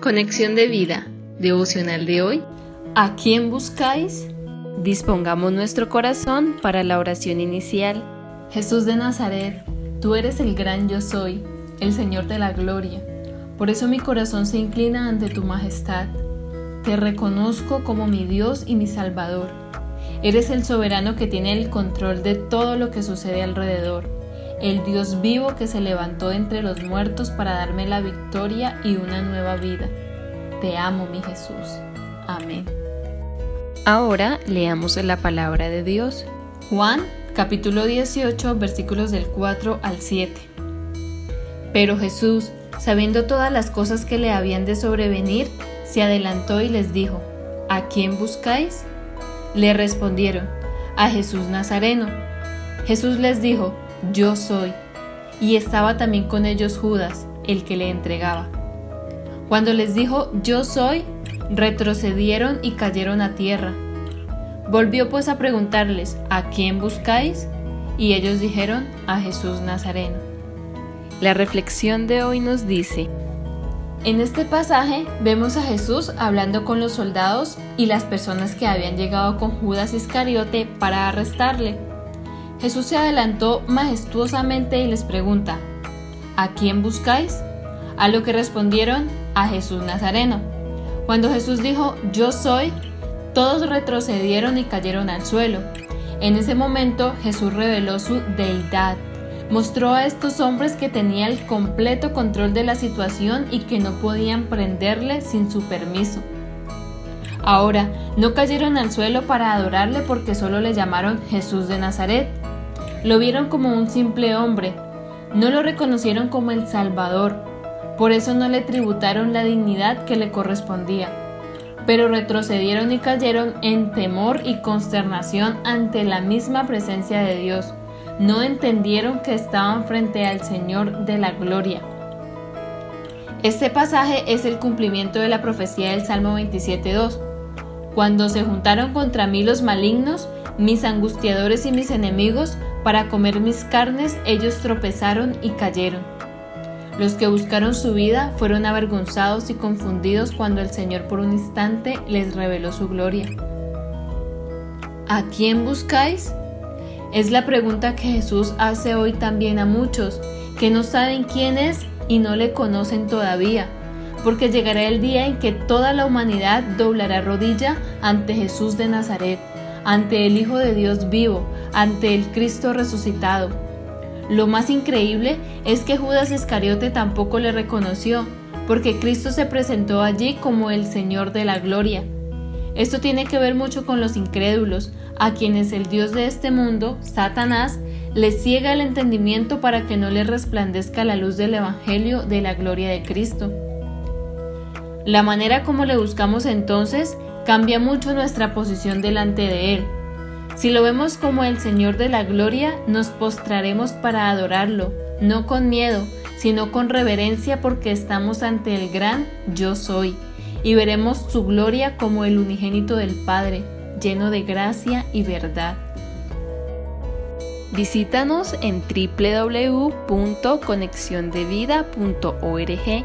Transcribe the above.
Conexión de vida, devocional de hoy. ¿A quién buscáis? Dispongamos nuestro corazón para la oración inicial. Jesús de Nazaret, tú eres el gran yo soy, el Señor de la gloria. Por eso mi corazón se inclina ante tu majestad. Te reconozco como mi Dios y mi Salvador. Eres el soberano que tiene el control de todo lo que sucede alrededor el Dios vivo que se levantó entre los muertos para darme la victoria y una nueva vida. Te amo, mi Jesús. Amén. Ahora leamos la palabra de Dios. Juan capítulo 18 versículos del 4 al 7. Pero Jesús, sabiendo todas las cosas que le habían de sobrevenir, se adelantó y les dijo, ¿A quién buscáis? Le respondieron, a Jesús Nazareno. Jesús les dijo, yo soy. Y estaba también con ellos Judas, el que le entregaba. Cuando les dijo, yo soy, retrocedieron y cayeron a tierra. Volvió pues a preguntarles, ¿a quién buscáis? Y ellos dijeron, a Jesús Nazareno. La reflexión de hoy nos dice, en este pasaje vemos a Jesús hablando con los soldados y las personas que habían llegado con Judas Iscariote para arrestarle. Jesús se adelantó majestuosamente y les pregunta, ¿A quién buscáis? A lo que respondieron, a Jesús Nazareno. Cuando Jesús dijo, Yo soy, todos retrocedieron y cayeron al suelo. En ese momento Jesús reveló su deidad. Mostró a estos hombres que tenía el completo control de la situación y que no podían prenderle sin su permiso. Ahora, no cayeron al suelo para adorarle porque solo le llamaron Jesús de Nazaret, lo vieron como un simple hombre, no lo reconocieron como el Salvador, por eso no le tributaron la dignidad que le correspondía, pero retrocedieron y cayeron en temor y consternación ante la misma presencia de Dios. No entendieron que estaban frente al Señor de la gloria. Este pasaje es el cumplimiento de la profecía del Salmo 27.2. Cuando se juntaron contra mí los malignos, mis angustiadores y mis enemigos, para comer mis carnes, ellos tropezaron y cayeron. Los que buscaron su vida fueron avergonzados y confundidos cuando el Señor por un instante les reveló su gloria. ¿A quién buscáis? Es la pregunta que Jesús hace hoy también a muchos que no saben quién es y no le conocen todavía, porque llegará el día en que toda la humanidad doblará rodilla ante Jesús de Nazaret ante el Hijo de Dios vivo, ante el Cristo resucitado. Lo más increíble es que Judas Iscariote tampoco le reconoció, porque Cristo se presentó allí como el Señor de la gloria. Esto tiene que ver mucho con los incrédulos, a quienes el Dios de este mundo, Satanás, les ciega el entendimiento para que no les resplandezca la luz del Evangelio de la gloria de Cristo. La manera como le buscamos entonces cambia mucho nuestra posición delante de Él. Si lo vemos como el Señor de la Gloria, nos postraremos para adorarlo, no con miedo, sino con reverencia porque estamos ante el gran Yo soy, y veremos su gloria como el unigénito del Padre, lleno de gracia y verdad. Visítanos en www.conexiondevida.org